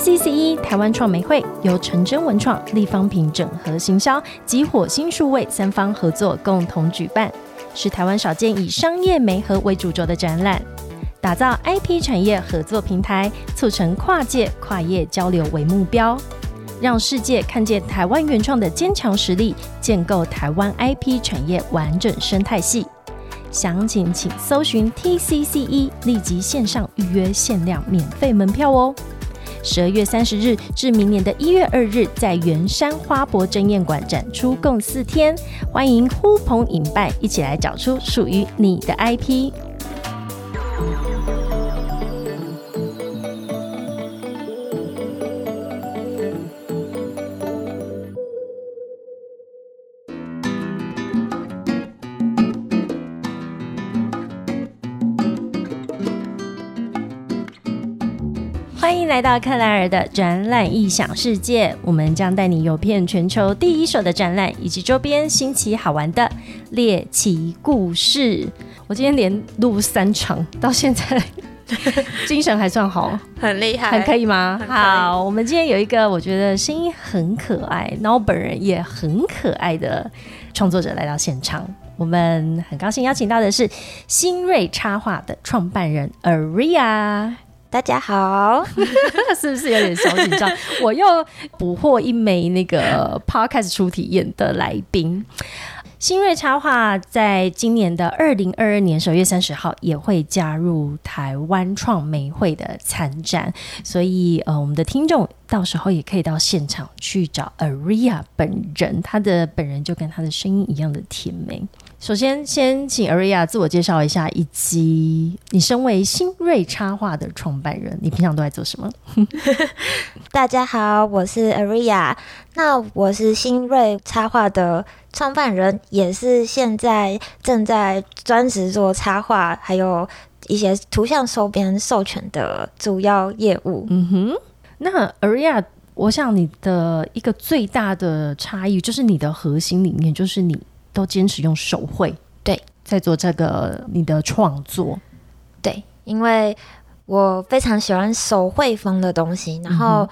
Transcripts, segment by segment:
TCCE 台湾创媒会由陈真文创、立方品整合行销及火星数位三方合作共同举办，是台湾少见以商业媒合为主轴的展览，打造 IP 产业合作平台，促成跨界跨业交流为目标，让世界看见台湾原创的坚强实力，建构台湾 IP 产业完整生态系。详情请搜寻 TCCE，立即线上预约限量免费门票哦。十二月三十日至明年的一月二日，在圆山花博争艳馆展出共四天，欢迎呼朋引伴一起来找出属于你的 IP。来到克莱尔的展览异想世界，我们将带你游遍全球第一手的展览以及周边新奇好玩的猎奇故事。我今天连录三场，到现在精神还算好，很厉害，很可以吗？以好，我们今天有一个我觉得声音很可爱，然后本人也很可爱的创作者来到现场。我们很高兴邀请到的是新锐插画的创办人 Aria。大家好，是不是有点小紧张？我又捕获一枚那个 podcast 初体验的来宾。新锐插画在今年的二零二二年十二月三十号也会加入台湾创媒会的参展，所以呃，我们的听众到时候也可以到现场去找 Aria 本人，他的本人就跟他的声音一样的甜美。首先，先请 Aria 自我介绍一下，以及你身为新锐插画的创办人，你平常都在做什么？大家好，我是 Aria，那我是新锐插画的创办人，也是现在正在专职做插画，还有一些图像收编授权的主要业务。嗯哼，那 Aria，我想你的一个最大的差异就是你的核心理念，就是你都坚持用手绘，对，在做这个你的创作。对，因为我非常喜欢手绘风的东西，然后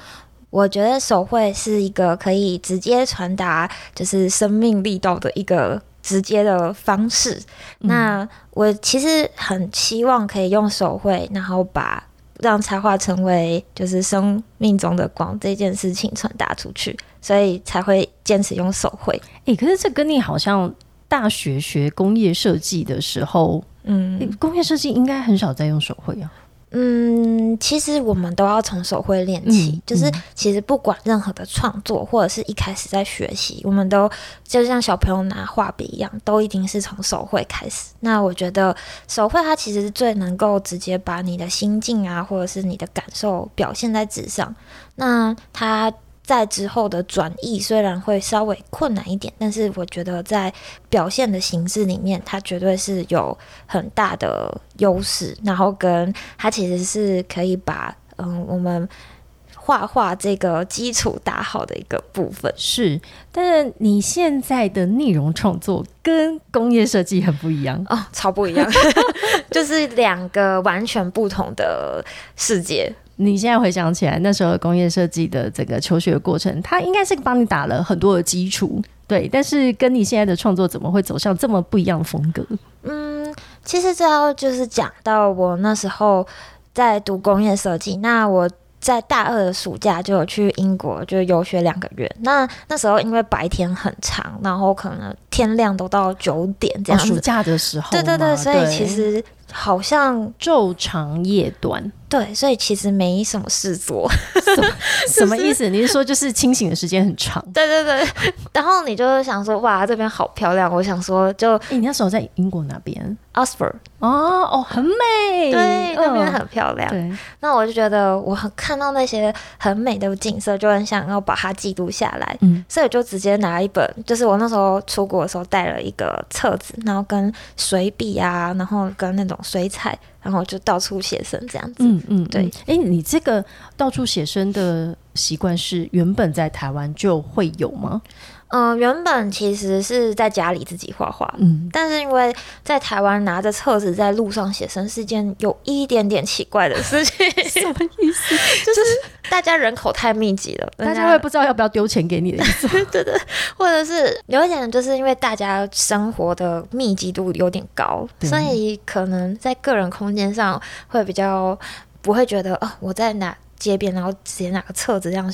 我觉得手绘是一个可以直接传达就是生命力道的一个直接的方式。那我其实很希望可以用手绘，然后把让插画成为就是生命中的光这件事情传达出去，所以才会坚持用手绘。诶，可是这跟你好像大学学工业设计的时候，嗯诶工业设计应该很少在用手绘啊。嗯，其实我们都要从手绘练起，嗯就是嗯其实不管任何的创作，或者是一开始在学习，我们都就像小朋友拿画笔一样，都一定是从手绘开始。那我觉得手绘它其实是最能够直接把你的心境啊，或者是你的感受表现在纸上。那它在之后的转译虽然会稍微困难一点，但是我觉得在表现的形式里面，它绝对是有很大的优势，然后跟它其实是可以把嗯我们画画这个基础打好的一个部分。是，但是你现在的内容创作跟工业设计很不一样。哦，超不一样，就是两个完全不同的世界。你现在回想起来，那时候工业设计的整个求学过程，它应该是帮你打了很多的基础，对。但是跟你现在的创作怎么会走向这么不一样的风格？嗯，其实这要就是讲到我那时候在读工业设计，那我。在大二的暑假就有去英国，就游学两个月。那那时候因为白天很长，然后可能天亮都到九点这哦，样子。暑假的时候，对对对，所以其实好像昼长夜短，对，所以其实没什么事做。什么意思？你是说就是清醒的时间很长？对对对，然后你就想说，哇，这边好漂亮。我想说，就哎、你那时候在英国哪边？Oxford，哦哦，很美，对，那边嗯很漂亮。对，那我就觉得，我很看到那些很美的景色，就很想要把它记录下来。嗯所以我就直接拿一本，就是我那时候出国的时候带了一个册子，然后跟水笔啊，然后跟那种水彩，然后就到处写生这样子。嗯嗯，对哎、你这个到处写生的习惯是原本在台湾就会有吗？嗯，原本其实是在家里自己画画，嗯，但是因为在台湾拿着册子在路上写生是件有一点点奇怪的事情，什么意思？就是大家人口太密集了，大家会不知道要不要丢钱给你的意思。对对，或者是有一点，就是因为大家生活的密集度有点高，所以可能在个人空间上会比较不会觉得哦，我在哪街边，然后直接拿个册子这样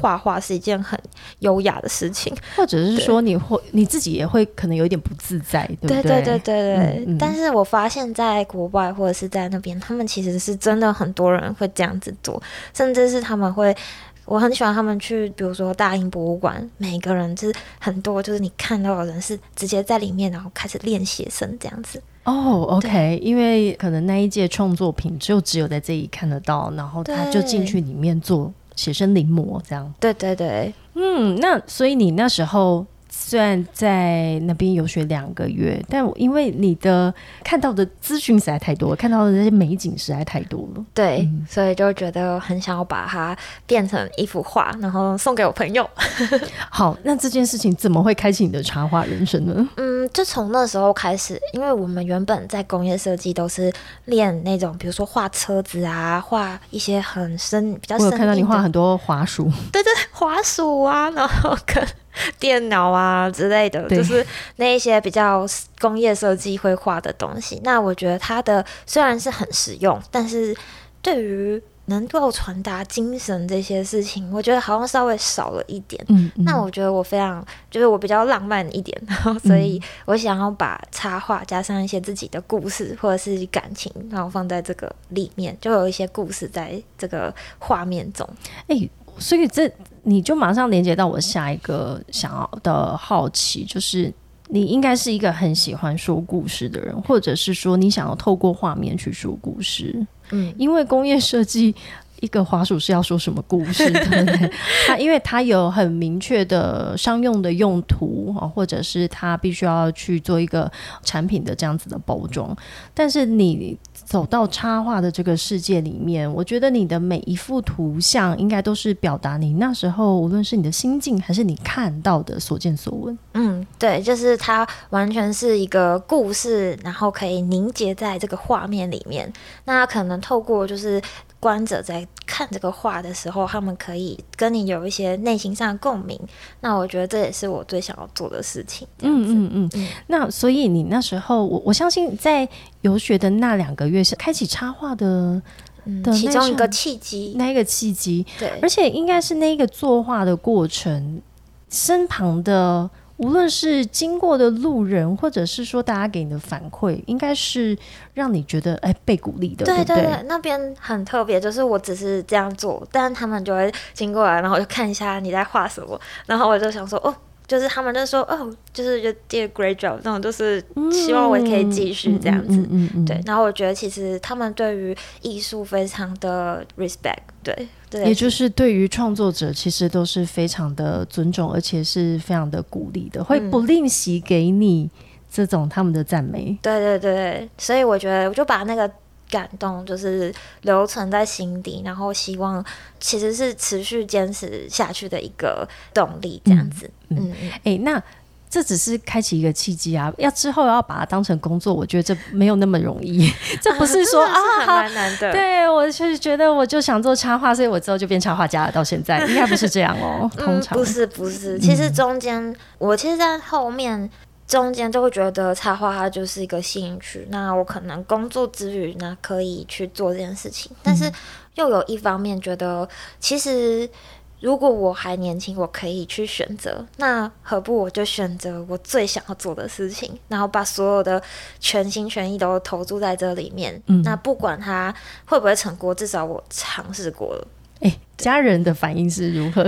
画画是一件很优雅的事情。或者是说你会你自己也会可能有一点不自在，对不对对对对对对。嗯嗯但是我发现，在国外或者是在那边，他们其实是真的很多人会这样子做，甚至是他们会。我很喜欢他们去，比如说大英博物馆，每个人就是很多，就是你看到的人是直接在里面，然后开始练写生这样子。哦，OK，因为可能那一届创作品就只有在这里看得到，然后他就进去里面做写生临摹这样。对对对，嗯，那所以你那时候虽然在那边游学两个月，但我因为你的看到的资讯实在太多了，看到的那些美景实在太多了。对，嗯所以就觉得很想要把它变成一幅画，然后送给我朋友。好，那这件事情怎么会开启你的插画人生呢？嗯，就从那时候开始，因为我们原本在工业设计都是练那种，比如说画车子啊，画一些很深、比较深我有看到你画很多滑鼠，对对，滑鼠啊，然后跟 电脑啊之类的，就是那一些比较工业设计会画的东西。那我觉得它的虽然是很实用，但是对于能够传达精神这些事情，我觉得好像稍微少了一点。嗯，嗯那我觉得我非常，就是我比较浪漫一点，然后 所以我想要把插画加上一些自己的故事或者是感情，然后放在这个里面，就有一些故事在这个画面中。哎、所以这你就马上连接到我下一个想要的好奇，就是你应该是一个很喜欢说故事的人，或者是说你想要透过画面去说故事，嗯，因为工业设计。一个滑鼠是要说什么故事，它因为它有很明确的商用的用途啊，或者是它必须要去做一个产品的这样子的包装。但是你走到插画的这个世界里面，我觉得你的每一幅图像应该都是表达你那时候无论是你的心境还是你看到的所见所闻。嗯，对，就是它完全是一个故事，然后可以凝结在这个画面里面。那可能透过就是观者在看这个画的时候，他们可以跟你有一些内心上的共鸣。那我觉得这也是我最想要做的事情。嗯嗯嗯。嗯那所以你那时候，我我相信在游学的那两个月是开启插画的其中一个契机，那一个契机，对而，且应该是那一个作画的过程，身旁的无论是经过的路人，或者是说大家给你的反馈，应该是让你觉得哎被鼓励的，对不对？对，那边很特别，就是我只是这样做，但他们就会经过来，然后就看一下你在画什么，然后我就想说，哦，就是他们就说，哦，就是就 did a great job，那种就是希望我也可以继续这样子。嗯嗯对，然后我觉得其实他们对于艺术非常的 respect，对，对，也就是对于创作者，其实都是非常的尊重，而且是非常的鼓励的，会嗯。不吝惜给你这种他们的赞美。对对对，所以我觉得我就把那个感动就是留存在心底，然后希望其实是持续坚持下去的一个动力，这样子。嗯。嗯嗯。哎、那这只是开启一个契机啊，要之后要把它当成工作，我觉得这没有那么容易。这不是说啊，好蛮难的。对我就是觉得我就想做插画，所以我之后就变插画家了。到现在 应该不是这样哦，通嗯，常、不是不是，其实中间、我其实，在后面中间就会觉得插画它就是一个兴趣，那我可能工作之余呢可以去做这件事情，但是又有一方面觉得，其实如果我还年轻，我可以去选择，那何不我就选择我最想要做的事情，然后把所有的全心全意都投注在这里面。嗯那不管它会不会成功，至少我尝试过了。哎、家人的反应是如何？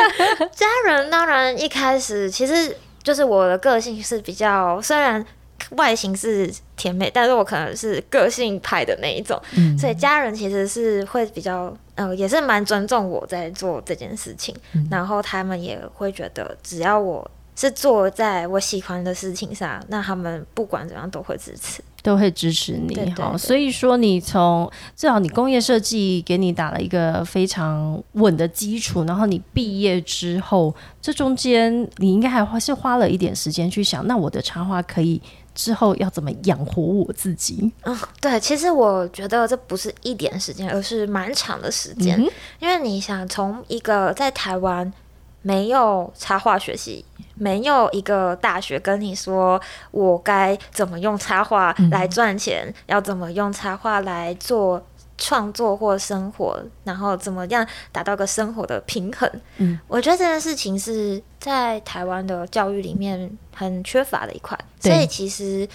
家人当然一开始其实就是我的个性是比较，虽然外形是甜美，但是我可能是个性派的那一种，嗯所以家人其实是会比较呃，也是蛮尊重我在做这件事情，嗯然后他们也会觉得只要我是做在我喜欢的事情上，那他们不管怎样都会支持。都会支持你哈。对对对所以说，你从至少你工业设计给你打了一个非常稳的基础，然后你毕业之后，这中间你应该还是花了一点时间去想，那我的插画可以之后要怎么养活我自己？嗯，对，其实我觉得这不是一点时间，而是蛮长的时间。嗯因为你想从一个在台湾没有插画学习，没有一个大学跟你说我该怎么用插画来赚钱，要怎么用插画来做。创作或生活，然后怎么样达到个生活的平衡？嗯，我觉得这件事情是在台湾的教育里面很缺乏的一块，所以其实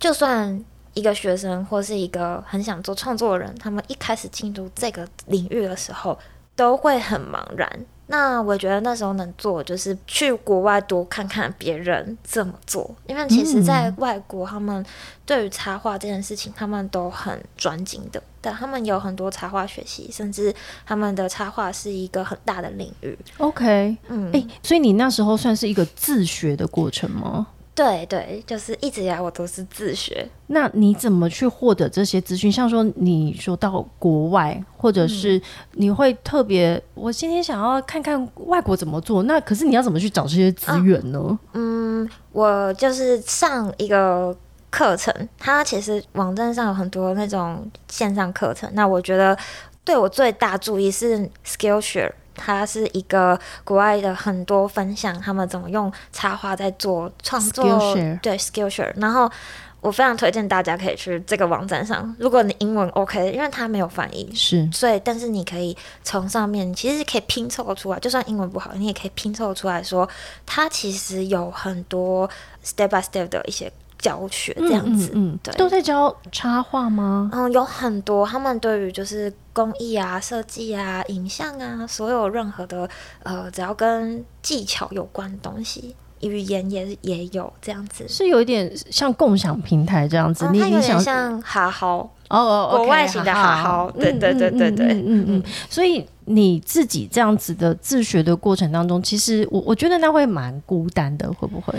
就算一个学生或是一个很想做创作的人，他们一开始进入这个领域的时候，都会很茫然。那我觉得那时候能做就是去国外多看看别人怎么做，因为其实，在外国他们对于插画这件事情，他们都很专精的，但他们有很多插画学习，甚至他们的插画是一个很大的领域。OK，嗯，哎、所以你那时候算是一个自学的过程吗？对对，就是一直以来我都是自学。那你怎么去获得这些资讯？像说你说到国外，或者是你会特别，我今天想要看看外国怎么做，那可是你要怎么去找这些资源呢？嗯，我就是上一个课程，它其实网站上有很多那种线上课程。那我觉得对我最大注意是 Skillshare。它是一个国外的很多分享，他们怎么用插画在做创作 Skillshare 对 Skillshare。然后我非常推荐大家可以去这个网站上，如果你英文 OK，因为它没有翻译，是所以，但是你可以从上面其实可以拼凑出来，就算英文不好，你也可以拼凑出来说，它其实有很多 step by step 的一些教学这样子。嗯嗯对都在教插画吗？嗯，有很多他们对于就是工艺啊、设计啊、影像啊，所有任何的呃，只要跟技巧有关的东西，语言也也有这样子。是有一点像共享平台这样子，你你想点像哈豪，哦哦，国外型的哈好好对对对对对嗯嗯嗯。所以你自己这样子的自学的过程当中，其实我我觉得那会蛮孤单的，会不会？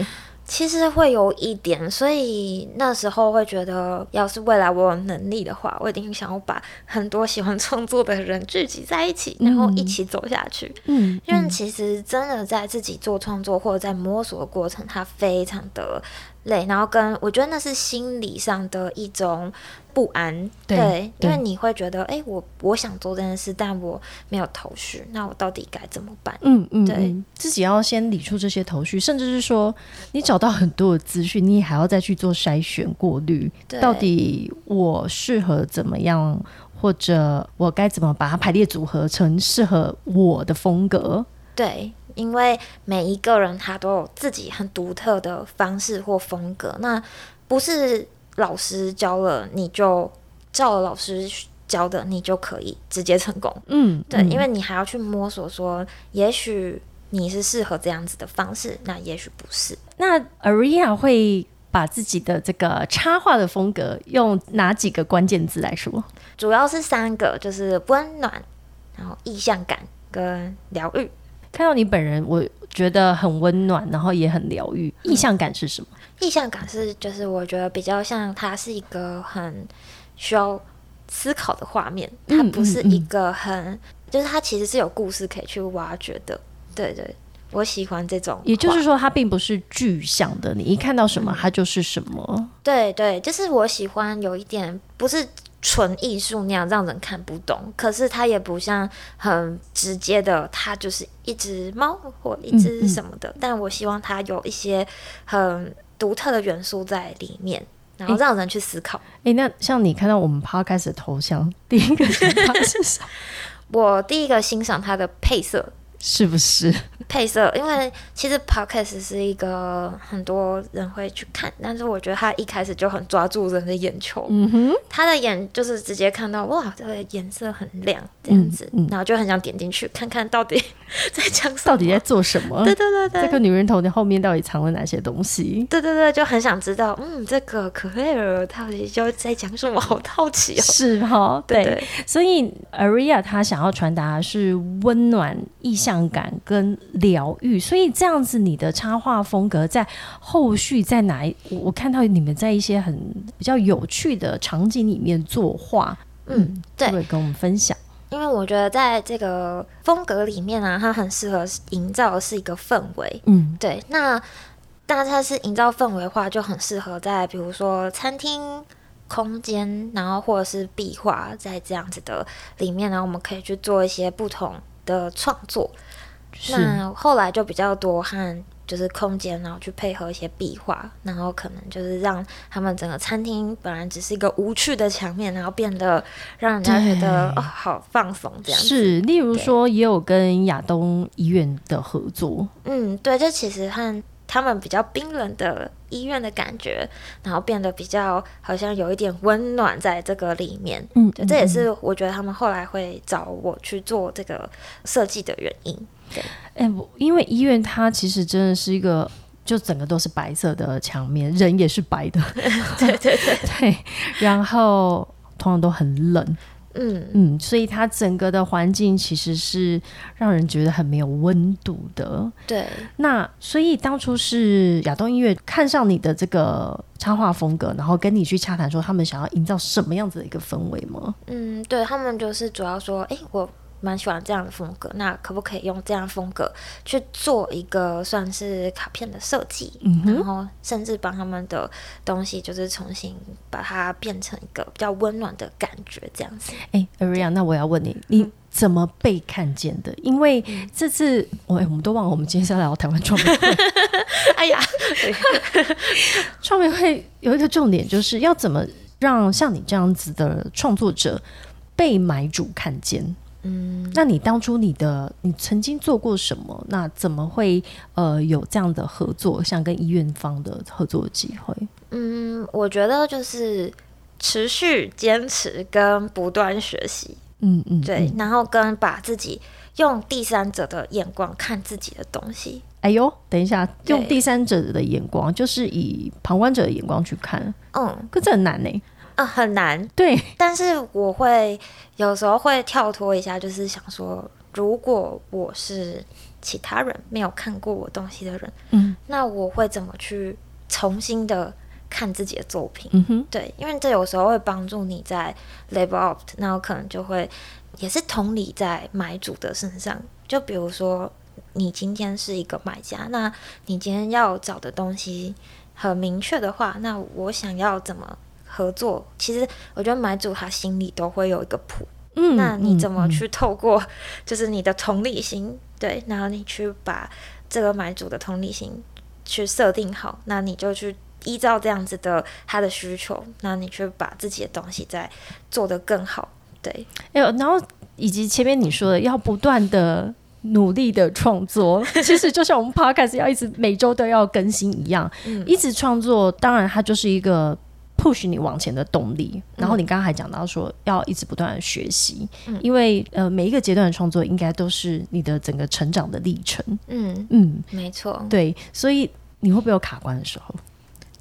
其实会有一点，所以那时候会觉得，要是未来我有能力的话，我一定想要把很多喜欢创作的人聚集在一起，然后一起走下去。嗯，因为其实真的在自己做创作或者在摸索的过程，它非常的累，然后跟我觉得那是心理上的一种不安，对对因为你会觉得，哎、我我想做这件事，但我没有头绪，那我到底该怎么办？嗯嗯，对嗯，自己要先理出这些头绪，甚至是说你找到很多的资讯，你还要再去做筛选过滤，到底我适合怎么样，或者我该怎么把它排列组合成适合我的风格。对，因为每一个人他都有自己很独特的方式或风格，那不是老师教了你就照了老师教的你就可以直接成功。嗯，对，嗯因为你还要去摸索说，也许你是适合这样子的方式，那也许不是。那 Aria 会把自己的这个插画的风格用哪几个关键字来说？主要是三个，就是温暖，然后意象感跟疗愈。看到你本人，我觉得很温暖，然后也很疗愈。意向感是什么？意向感是，就是我觉得比较像它是一个很需要思考的画面，它嗯不是一个很，就是它其实是有故事可以去挖掘的。对对，我喜欢这种，也就是说，它并不是具象的，你一看到什么，它就是什么。对对，就是我喜欢有一点不是纯艺术那样让人看不懂，可是它也不像很直接的，它就是一只猫或一只什么的，但我希望它有一些很独特的元素在里面，然后让人去思考。诶，那像你看到我们 podcast 的头像，第一个想法是什么？我第一个欣赏它的配色，是不是？配色，因为其实 podcast 是一个很多人会去看，但是我觉得他一开始就很抓住人的眼球。嗯哼，他的眼就是直接看到哇，这个颜色很亮这样子，嗯嗯然后就很想点进去看看到底在讲什么，到底在做什么？对对对对，这个女人头的后面到底藏了哪些东西？对对对，就很想知道，嗯，这个可贝尔到底就在讲什么，好好奇哦。是哈，对，对对所以 Aria 她想要传达的是温暖、意象感跟疗愈，所以这样子你的插画风格在后续在哪一？我我看到你们在一些很比较有趣的场景里面作画，嗯，对，会跟我们分享。因为我觉得在这个风格里面啊，它很适合营造的是一个氛围，嗯，对。那大家是营造氛围的话，就很适合在比如说餐厅空间，然后或者是壁画，在这样子的里面呢，我们可以去做一些不同的创作。那后来就比较多和。就是空间，然后去配合一些壁画，然后可能就是让他们整个餐厅本来只是一个无趣的墙面，然后变得让人家觉得哦好放松这样。是，例如说也有跟亚东医院的合作。嗯，对，这其实和他们比较冰冷的医院的感觉，然后变得比较好像有一点温暖在这个里面。嗯，对，这也是我觉得他们后来会找我去做这个设计的原因。哎，因为医院它其实真的是一个，就整个都是白色的墙面，人也是白的，对 对对。对，然后通常都很冷，嗯嗯，所以它整个的环境其实是让人觉得很没有温度的。对，那所以当初是亚东音乐看上你的这个插画风格，然后跟你去洽谈说他们想要营造什么样子的一个氛围吗？嗯，对他们就是主要说，哎，我。蛮喜欢这样的风格，那可不可以用这样风格去做一个算是卡片的设计？嗯然后甚至帮他们的东西就是重新把它变成一个比较温暖的感觉，这样子。哎，Aria，那我要问你，你怎么被看见的？因为这次我我们都忘了，我们今天是要聊台湾创美会。哎呀，创美会有一个重点，就是要怎么让像你这样子的创作者被买主看见。嗯，那你当初你的你曾经做过什么？那怎么会呃有这样的合作，像跟医院方的合作机会？嗯，我觉得就是持续坚持跟不断学习，嗯嗯，对，然后跟把自己用第三者的眼光看自己的东西。哎呦，等一下，用第三者的眼光，就是以旁观者的眼光去看，嗯，可这很难呢。啊，很难。对，但是我会有时候会跳脱一下，就是想说，如果我是其他人没有看过我东西的人，嗯，那我会怎么去重新的看自己的作品？嗯哼，对，因为这有时候会帮助你在 level up，那我可能就会也是同理在买主的身上。就比如说，你今天是一个买家，那你今天要找的东西很明确的话，那我想要怎么？合作，其实我觉得买主他心里都会有一个谱，嗯，那你怎么去透过 就是你的同理心，对，然后你去把这个买主的同理心去设定好，那你就去依照这样子的他的需求，那你去把自己的东西再做得更好，对，哎呦，然后以及前面你说的要不断的努力的创作，其实就像我们 podcast 要一直每周都要更新一样，嗯，一直创作，当然它就是一个。Push 你往前的动力，然后你刚刚还讲到说要一直不断的学习，因为呃每一个阶段的创作应该都是你的整个成长的历程。嗯嗯，没错，对，所以你会不会有卡关的时候？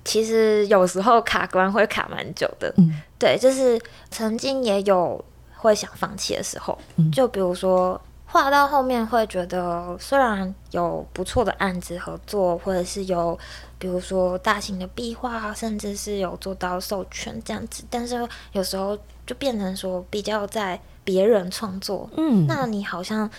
其实有时候卡关会卡蛮久的。嗯，对，就是曾经也有会想放弃的时候，就比如说。画到后面会觉得，虽然有不错的案子合作，或者是有，比如说大型的壁画，甚至是有做到授权这样子，但是有时候就变成说比较在别人创作，嗯，那你好像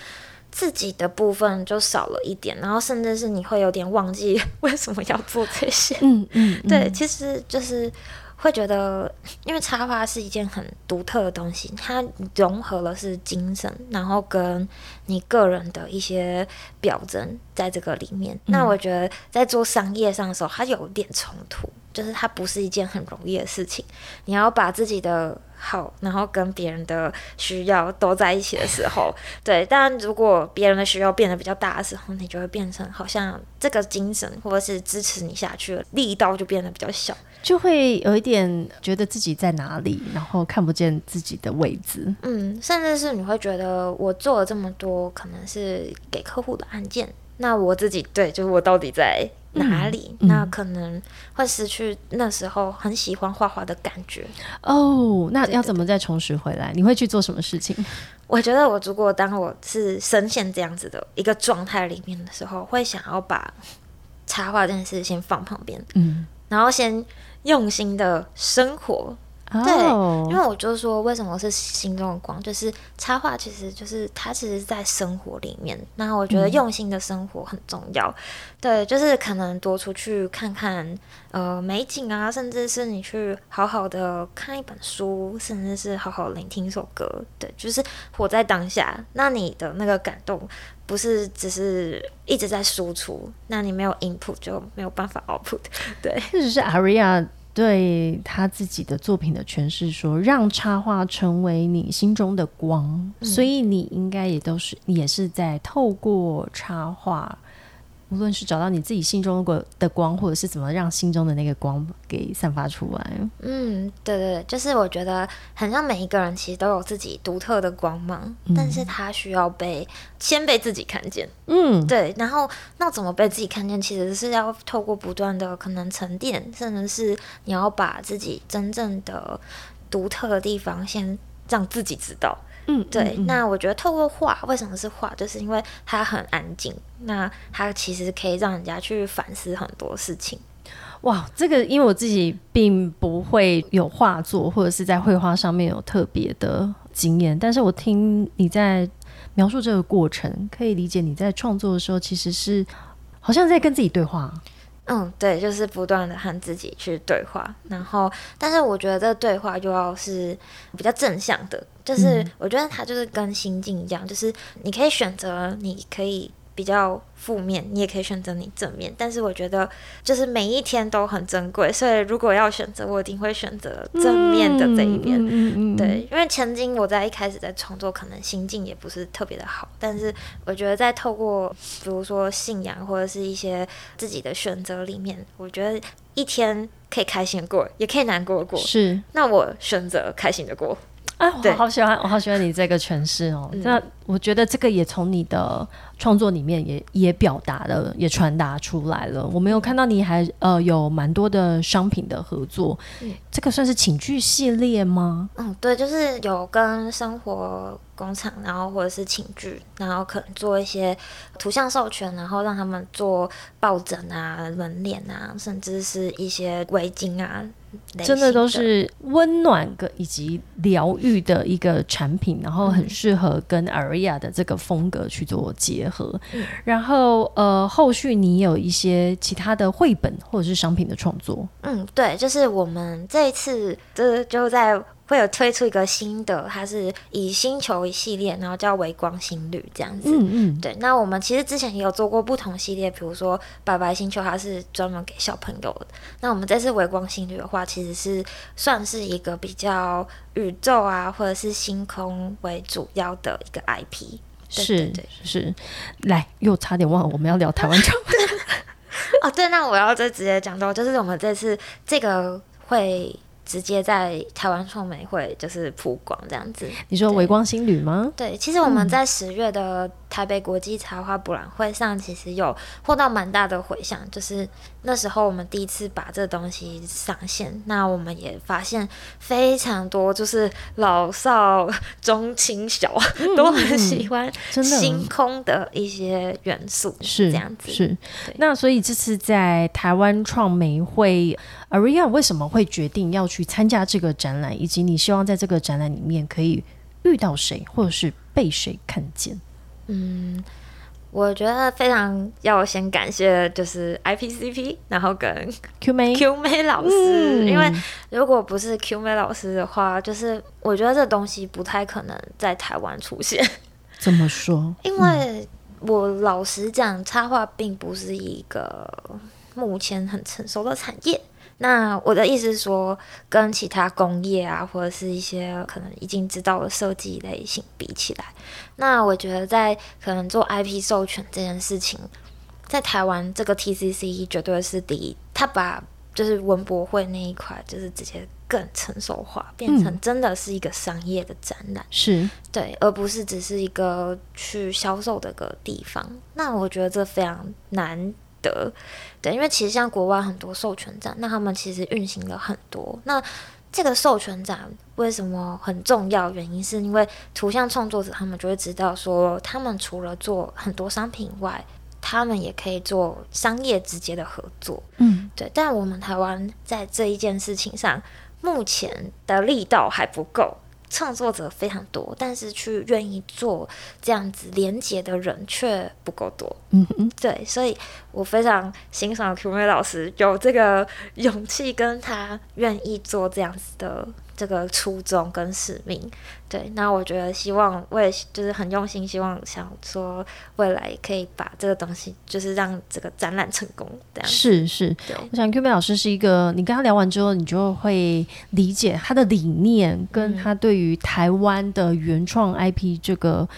自己的部分就少了一点，然后甚至是你会有点忘记 为什么要做这些，嗯嗯，对，其实就是。会觉得，因为插画是一件很独特的东西，它融合了是精神，然后跟你个人的一些表征在这个里面。那我觉得在做商业上的时候，它有点冲突，就是它不是一件很容易的事情。你要把自己的好，然后跟别人的需要都在一起的时候，对。但如果别人的需要变得比较大的时候，你就会变成好像这个精神或者是支持你下去的力道就变得比较小。就会有一点觉得自己在哪里，然后看不见自己的位置。嗯，甚至是你会觉得我做了这么多，可能是给客户的案件，那我自己对，就是我到底在哪里，嗯那可能会失去那时候很喜欢画画的感觉。哦，那要怎么再重拾回来？你会去做什么事情？我觉得我如果当我是深陷这样子的一个状态里面的时候，会想要把插画这件事先放旁边，嗯，然后先用心的生活。对哦因为我就说，为什么是心中的光？就是插画，其实就是它其实在生活里面。那我觉得用心的生活很重要。对，就是可能多出去看看呃美景啊，甚至是你去好好的看一本书，甚至是好好聆听一首歌。对，就是活在当下。那你的那个感动，不是只是一直在输出，那你没有 input 就没有办法 output。对。这只是 Aria 对他自己的作品的诠释说，让插画成为你心中的光，嗯。所以你应该也都是也是在透过插画，无论是找到你自己心中的的光，或者是怎么让心中的那个光给散发出来。嗯，对对对，就是我觉得很像每一个人其实都有自己独特的光芒，但是他需要被先被自己看见，嗯，对，然后那怎么被自己看见，其实是要透过不断的可能沉淀，甚至是你要把自己真正的独特的地方先让自己知道。嗯，对，那我觉得透过画，为什么是画？就是因为它很安静，那它其实可以让人家去反思很多事情。哇，这个因为我自己并不会有画作，或者是在绘画上面有特别的经验，但是我听你在描述这个过程，可以理解你在创作的时候其实是好像在跟自己对话。嗯，对，就是不断的和自己去对话，然后，但是我觉得这个对话就要是比较正向的，就是我觉得它就是跟心境一样，就是你可以选择，你可以比较负面，你也可以选择你正面，但是我觉得就是每一天都很珍贵，所以如果要选择，我一定会选择正面的这一边。嗯嗯嗯，对，因为曾经我在一开始在创作，可能心境也不是特别的好，但是我觉得在透过比如说信仰或者是一些自己的选择里面，我觉得一天可以开心地过，也可以难过过。是那我选择开心的过。啊，我好喜欢，我好喜欢你这个诠释哦。嗯那我觉得这个也从你的创作里面也也表达了，也传达出来了。我没有看到你还呃有蛮多的商品的合作，嗯。这个算是寝具系列吗？嗯，对，就是有跟生活工厂，然后或者是寝具，然后可能做一些图像授权，然后让他们做抱枕啊、门帘啊，甚至是一些围巾啊，类真的都是温暖跟以及疗愈的一个产品，然后嗯。很适合跟 Aria 的这个风格去做结合。嗯然后呃，后续你有一些其他的绘本或者是商品的创作，嗯，对，就是我们这一次就是就在会有推出一个新的，它是以星球一系列，然后叫微光星旅这样子。嗯嗯，对，那我们其实之前也有做过不同系列，比如说白白星球，它是专门给小朋友的。那我们这次微光星旅的话，其实是算是一个比较宇宙啊，或者是星空为主要的一个 IP。对是是，来又差点忘了我们要聊台湾 腔，哦，对，那我要再直接讲到，就是我们这次这个会直接在台湾创美会就是曝光这样子。你说微光新旅吗？对，其实我们在十月的台北国际茶花博览会上，其实有获到蛮大的回响。就是那时候我们第一次把这东西上线，那我们也发现非常多，就是老少中青小都很喜欢嗯真的星空的一些元素，是这样子。是对。那所以这次在台湾创美会，Aria 为什么会决定要去参加这个展览，以及你希望在这个展览里面可以遇到谁，或者是被谁看见？嗯，我觉得非常要先感谢就是 IPCP，然后跟 Q 妹 Q 妹老师，嗯因为如果不是 Q 妹老师的话，就是我觉得这东西不太可能在台湾出现，怎么说？因为我老实讲，插画并不是一个目前很成熟的产业。那我的意思是说，跟其他工业啊，或者是一些可能已经知道的设计类型比起来，那我觉得在可能做 IP 授权这件事情，在台湾这个 TCC 绝对是第一，他把就是文博会那一块就是直接更成熟化，变成真的是一个商业的展览。是对，而不是只是一个去销售的一个地方。那我觉得这非常难得。对，因为其实像国外很多授权展，那他们其实运行了很多。那这个授权展为什么很重要？原因是因为图像创作者他们就会知道说，他们除了做很多商品外，他们也可以做商业直接的合作。嗯，对。但我们台湾在这一件事情上，目前的力道还不够。创作者非常多，但是去愿意做这样子连接的人却不够多。嗯哼，对，所以我非常欣赏 Q 妹老师有这个勇气，跟他愿意做这样子的。这个初衷跟使命，对，那我觉得希望我也就是很用心，希望想说未来可以把这个东西，就是让这个展览成功。这样。是是，我想 Q 妹老师是一个，你跟他聊完之后，你就会理解他的理念，跟他对于台湾的原创 IP 这个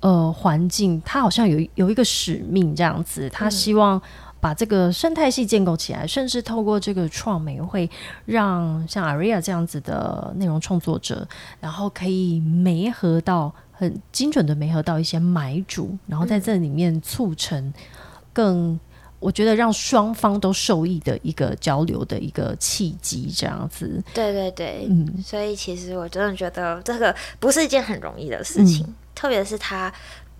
呃环境，他好像有有一个使命这样子，他希望。把这个生态系建构起来，甚至透过这个创美会，让像 Aria 这样子的内容创作者，然后可以媒合到很精准的媒合到一些买主，然后在这里面促成更我觉得让双方都受益的一个交流的一个契机，这样子。对对对，嗯，所以其实我真的觉得这个不是一件很容易的事情，特别是他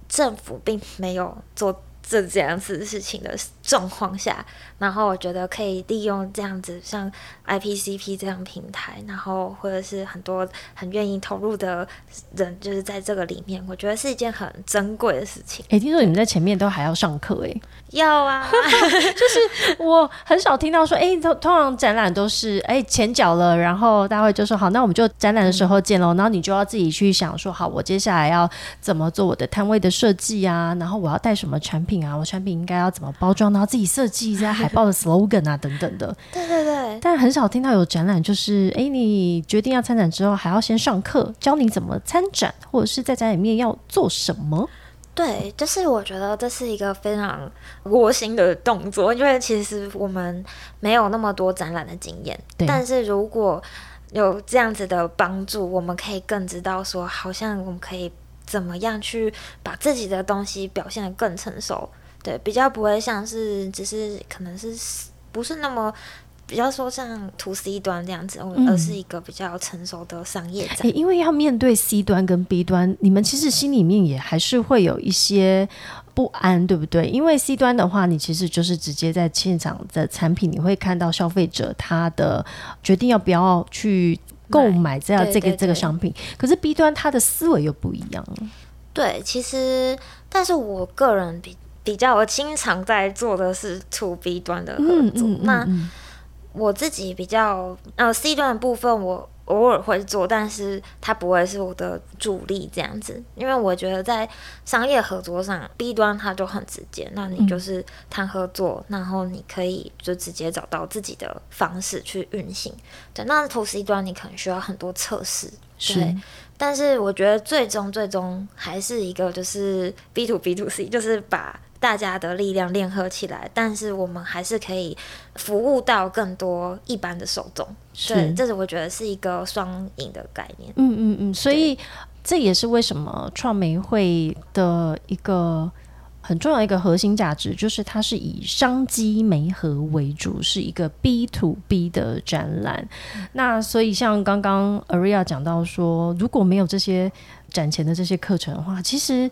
政府并没有做。这这样子事情的状况下，然后我觉得可以利用这样子像 IPCP 这样平台，然后或者是很多很愿意投入的人，就是在这个里面，我觉得是一件很珍贵的事情。哎，听说你们在前面都还要上课，哎，要啊，就是我很少听到说，哎，通通常展览都是哎前脚了，然后大会就说好，那我们就展览的时候见喽，然后你就要自己去想说，好，我接下来要怎么做我的摊位的设计啊，然后我要带什么产品。啊，我产品应该要怎么包装，然后自己设计一下海报的 slogan 啊，等等的。对对对。但很少听到有展览，就是哎，你决定要参展之后，还要先上课，教你怎么参展，或者是在展里面要做什么。对，就是我觉得这是一个非常窝心的动作，因为其实我们没有那么多展览的经验。但是如果有这样子的帮助，我们可以更知道说，好像我们可以。怎么样去把自己的东西表现得更成熟？对，比较不会像是只是可能是不是那么比较说像 to C 端这样子，而是一个比较成熟的商业展。因为要面对 C 端跟 B 端，你们其实心里面也还是会有一些不安，对不对？因为 C 端的话，你其实就是直接在现场的产品，你会看到消费者他的决定要不要去。购买这样这个这个商品，可是 B 端他的思维又不一样。对，其实，但是我个人比比较，我经常在做的是 To B 端的合作。那我自己比较呃 C 端的部分，我。偶尔会做，但是它不会是我的主力这样子，因为我觉得在商业合作上，B 端它就很直接，那你就是谈合作，然后你可以就直接找到自己的方式去运行。对，那 To C 端你可能需要很多测试，对。但是我觉得最终最终还是一个就是 B to B to C，就是把。大家的力量联合起来，但是我们还是可以服务到更多一般的受众。对，这是我觉得是一个双赢的概念。嗯嗯嗯，所以这也是为什么创媒会的一个很重要一个核心价值，就是它是以商机媒合为主，是一个 B to B 的展览。那所以像刚刚 Aria 讲到说，如果没有这些展前的这些课程的话，其实。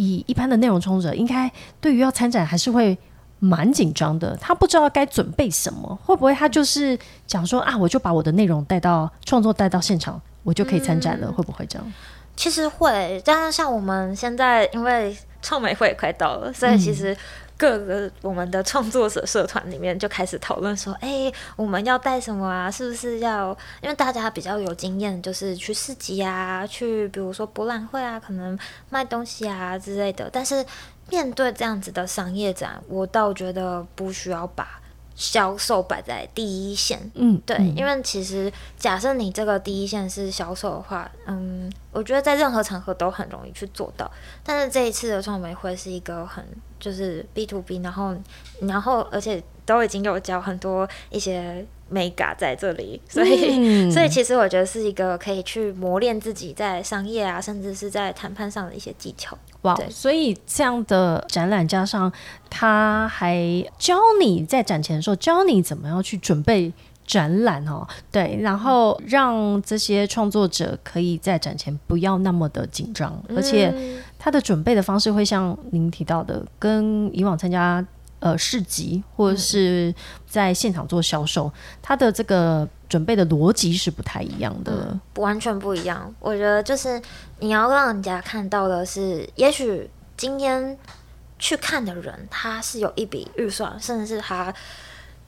以一般的内容创作者，应该对于要参展还是会蛮紧张的。他不知道该准备什么，会不会他就是讲说啊，我就把我的内容带到创作带到现场，我就可以参展了？会不会这样？其实会，但是像我们现在因为创美会快到了，所以其实。各个我们的创作者社团里面就开始讨论说，哎，我们要带什么啊？是不是要？因为大家比较有经验，就是去市集啊，去比如说博览会啊，可能卖东西啊之类的。但是面对这样子的商业展，我倒觉得不需要把销售摆在第一线。嗯，对，因为其实假设你这个第一线是销售的话，嗯，我觉得在任何场合都很容易去做到。但是这一次的创美会是一个很。就是 B to B，然后，然后，而且都已经有教很多一些 mega 在这里，所以 所以其实我觉得是一个可以去磨练自己在商业啊，甚至是在谈判上的一些技巧。哇，所以这样的展览加上他还教你在展前的时候教你怎么样去准备。展览哦，对，然后让这些创作者可以在展前不要那么的紧张，而且他的准备的方式会像您提到的，跟以往参加呃市集或者是在现场做销售，他的这个准备的逻辑是不太一样的，完全不一样。我觉得就是你要让人家看到的是，也许今天去看的人他是有一笔预算，甚至是他。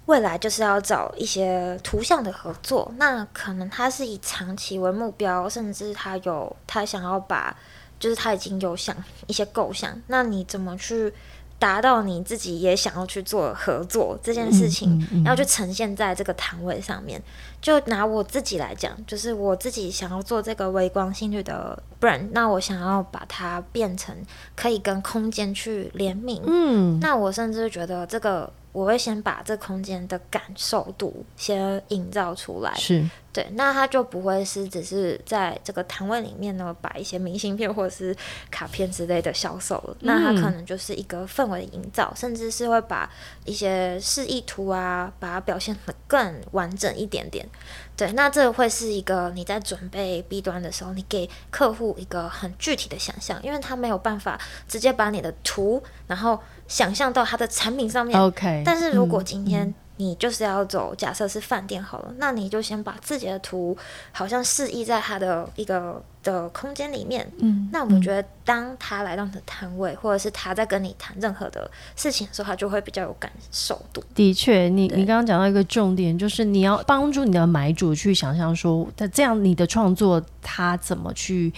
未来就是要找一些图像的合作，那可能他是以长期为目标，甚至他有他想要把，就是他已经有想一些构想，那你怎么去达到你自己也想要去做合作这件事情，要去呈现在这个摊位上面？就拿我自己来讲，就是我自己想要做这个微光心率的 brand，那我想要把它变成可以跟空间去联名，嗯，那我甚至觉得这个。我会先把这空间的感受度先营造出来，是对，那它就不会是只是在这个摊位里面呢摆一些明信片或者是卡片之类的销售了，那它可能就是一个氛围的营造，甚至是会把一些示意图啊，把它表现的更完整一点点。对，那这会是一个你在准备 B 端的时候，你给客户一个很具体的想象，因为他没有办法直接把你的图，然后。想象到它的产品上面，OK。但是如果今天你就是要走，假设是饭店好了，那你就先把自己的图好像示意在它的一个。的空间里面，嗯，那我觉得当他来到你的摊位，或者是他在跟你谈任何的事情的时候，他就会比较有感受度。的确，你你刚刚讲到一个重点，就是你要帮助你的买主去想象说，他这样你的创作他怎么去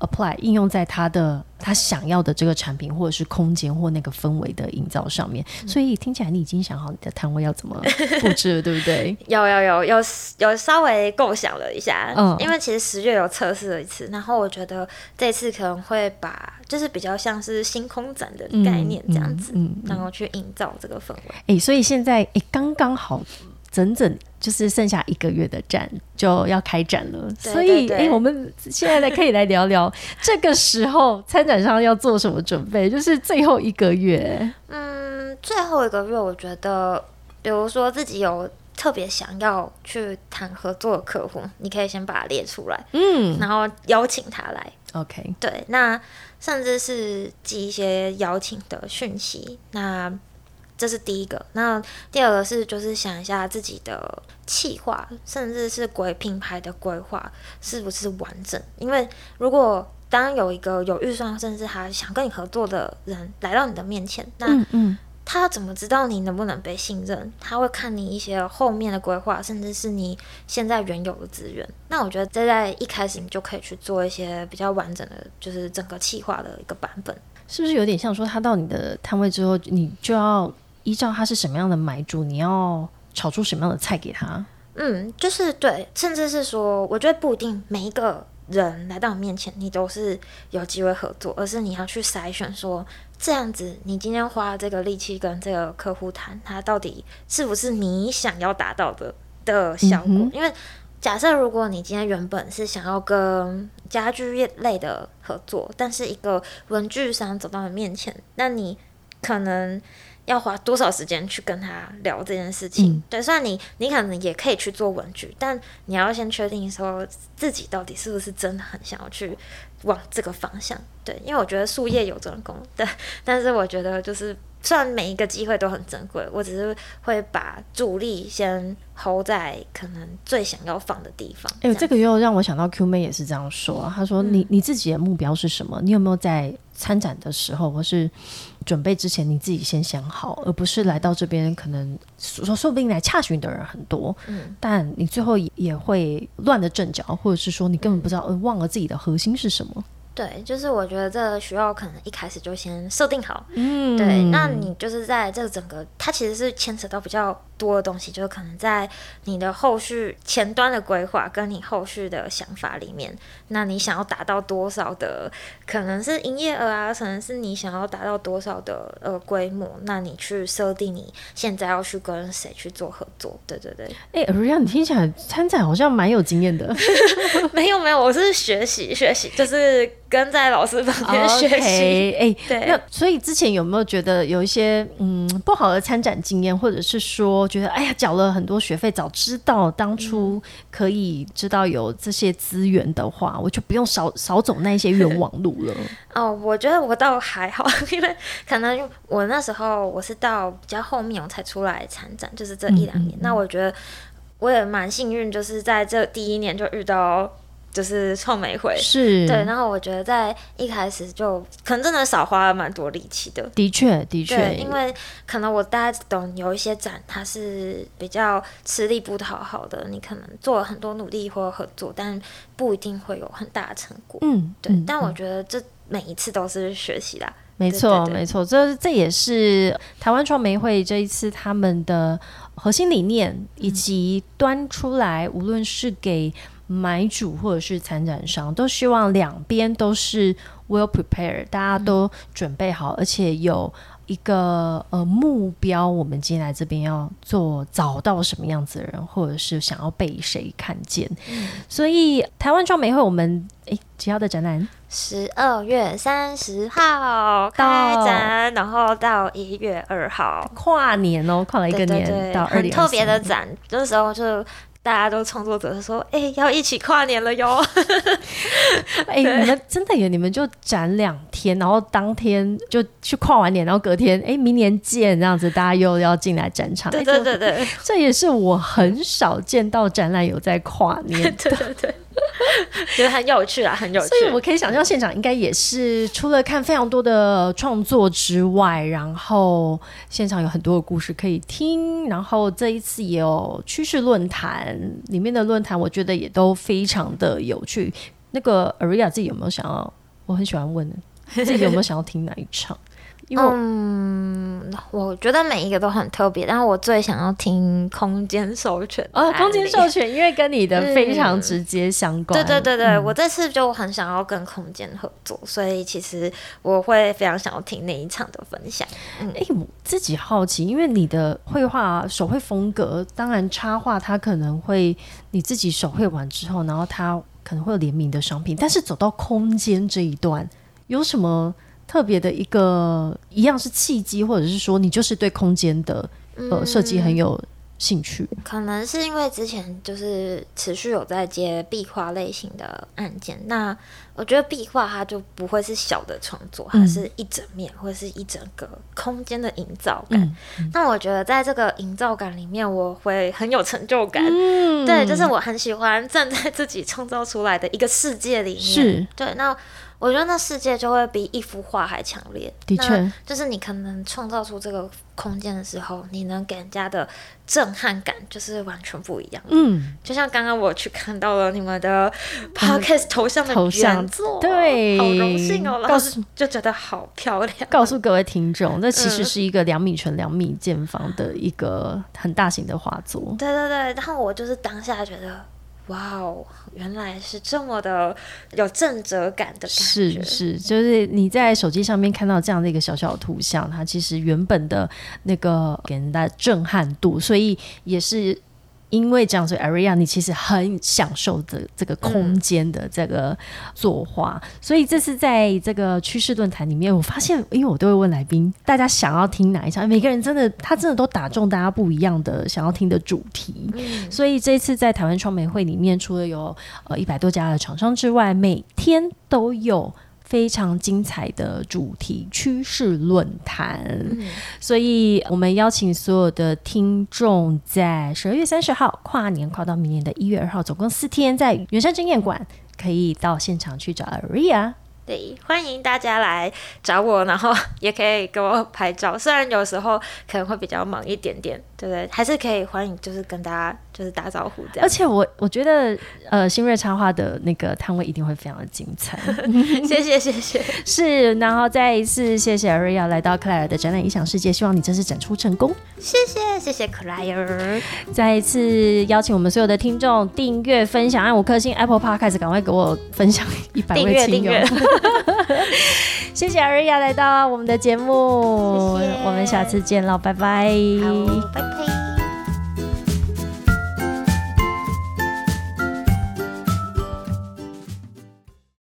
apply 应用在他的他想要的这个产品或者是空间或那个氛围的营造上面。所以听起来你已经想好你的摊位要怎么 布置了，对不对？有有有有有稍微构想了一下，嗯，因为其实十月有测试了一次。然后我觉得这次可能会把，就是比较像是星空展的概念这样子，然后去营造这个氛围。哎，所以现在哎，刚刚好，整整就是剩下一个月的展就要开展了。所以哎，我们现在来可以来聊聊，这个时候参展商要做什么准备？就是最后一个月。嗯，最后一个月，我觉得，比如说自己有。特别想要去谈合作的客户，你可以先把它列出来，嗯，然后邀请他来，OK，对，那甚至是寄一些邀请的讯息，那这是第一个。那第二个是就是想一下自己的企划，甚至是鬼品牌的规划是不是完整？因为如果当有一个有预算，甚至他想跟你合作的人来到你的面前，那嗯。他怎么知道你能不能被信任？他会看你一些后面的规划，甚至是你现在原有的资源。那我觉得这在一开始你就可以去做一些比较完整的，就是整个企划的一个版本。是不是有点像说，他到你的摊位之后，你就要依照他是什么样的买主，你要炒出什么样的菜给他？嗯，就是对，甚至是说，我觉得不一定每一个人来到你面前，你都是有机会合作，而是你要去筛选说。这样子，你今天花这个力气跟这个客户谈，他到底是不是你想要达到的的效果？因为假设如果你今天原本是想要跟家具业类的合作，但是一个文具商走到你面前，那你可能要花多少时间去跟他聊这件事情？对，虽然你你可能也可以去做文具，但你要先确定说自己到底是不是真的很想要去。往这个方向，对，因为我觉得术业有这种功，对，但是我觉得就是虽然每一个机会都很珍贵，我只是会把主力先 hold 在可能最想要放的地方。哎，这个又让我想到 Q 妹也是这样说，她说你你自己的目标是什么？你有没有在参展的时候或是准备之前你自己先想好，而不是来到这边可能说说不定来洽询的人很多，嗯，但你最后也会乱了阵脚，或者是说你根本不知道，呃，忘了自己的核心是什么。对，就是我觉得这个需要可能一开始就先设定好，嗯，对，那你就是在这整个，它其实是牵扯到比较多的东西，就是可能在你的后续前端的规划跟你后续的想法里面，那你想要达到多少的，可能是营业额啊，可能是你想要达到多少的呃规模，那你去设定你现在要去跟谁去做合作，对对对。哎、瑞亚，你听起来参展好像蛮有经验的。没有没有，我是学习学习，就是跟在老师旁边学习。哎、对那所以之前有没有觉得有一些嗯不好的参展经验，或者是说觉得哎呀缴了很多学费，早知道当初可以知道有这些资源的话，我就不用少少走那些冤枉路了。哦，我觉得我倒还好，因为可能我那时候我是到比较后面我才出来参展，就是这一两年。那我觉得我也蛮幸运，就是在这第一年就遇到就是创美会。是，对，然后我觉得在一开始就可能真的少花了蛮多力气的，的确的对，确，因为可能我大家懂，有一些展它是比较吃力不讨好的，你可能做了很多努力或合作，但不一定会有很大的成果。嗯，对，嗯但我觉得这每一次都是学习啦。没错，没错，这这也是台湾创媒会这一次他们的核心理念，以及端出来，无论是给买主或者是参展商，都希望两边都是 well prepared，大家都准备好，而且有。一个呃目标，我们今天来这边要做，找到什么样子的人，或者是想要被谁看见。所以台湾创美会，我们诶几号的展览？十二月三十号开展，然后到一月二号，跨年哦，跨了一个年对对对，到二零很特别的展。那时候就大家都创作者说：“哎、要一起跨年了哟。哎、你们真的耶！你们就展两天，然后当天就去跨完年，然后隔天哎、明年见这样子，大家又要进来展场。对哎对对对这这也是我很少见到展览有在跨年的。对 对对，觉得很有趣啊，很有趣所。以我可以想象，现场应该也是除了看非常多的创作之外，然后现场有很多的故事可以听。然后这一次也有趋势论坛，里面的论坛我觉得也都非常的有趣。那个 Aria 自己有没有想要？我很喜欢问，自己有没有想要听哪一场？因为、嗯，我觉得每一个都很特别，但是我最想要听空间授权的呃，空间授权，因为跟你的非常嗯直接相关。对对对对，嗯我这次就很想要跟空间合作，所以其实我会非常想要听那一场的分享。哎、我自己好奇，因为你的绘画手绘风格，当然插画它可能会你自己手绘完之后，然后它可能会有联名的商品，但是走到空间这一段，有什么特别的一个一样是契机，或者是说你就是对空间的呃设计很有兴趣？可能是因为之前就是持续有在接壁画类型的案件，那我觉得壁画它就不会是小的创作，它嗯是一整面或者是一整个空间的营造感。嗯那我觉得在这个营造感里面，我会很有成就感。嗯对，就是我很喜欢站在自己创造出来的一个世界里面。是对，那我觉得那世界就会比一幅画还强烈。的确，就是你可能创造出这个空间的时候，你能给人家的震撼感就是完全不一样。嗯，就像刚刚我去看到了你们的 podcast 头像的头像原作，对好荣幸哦，告诉就觉得好漂亮。告诉各位听众，那其实嗯是一个两米乘两米见方的一个很大型的画作。对对对，然后我就是当下觉得，哇哦，原来是这么的有正则感的感觉。是是，就是你在手机上面看到这样的一个小小的图像，它其实原本的那个给人的震撼度，所以也是因为这样，所以 Aria 你其实很享受这这个空间的这个作画，所以这次在这个趋势论坛里面，我发现，因为我都会问来宾，大家想要听哪一场，每个人真的他真的都打中大家不一样的想要听的主题，嗯。所以这一次在台湾创美会里面，除了有呃一百多家的厂商之外，每天都有非常精彩的主题趋势论坛。嗯所以我们邀请所有的听众在十二月三十号跨年跨到明年的一月二号，总共四天，在圆山经验馆可以到现场去找 Aria。对，欢迎大家来找我，然后也可以给我拍照。虽然有时候可能会比较忙一点点，对不对？还是可以欢迎，就是跟大家就是打招呼这样。而且我我觉得，呃，新锐插画的那个摊位一定会非常的精彩。谢谢谢谢，是，然后再一次谢谢瑞亚来到克莱尔的展览影响世界，希望你这次展出成功。谢谢谢谢克莱尔，再一次邀请我们所有的听众订阅、分享，按五颗星 Apple Podcast，赶快给我分享一百位亲友。谢谢瑞亚来到我们的节目，我们下次见了，拜拜。好，拜。Please.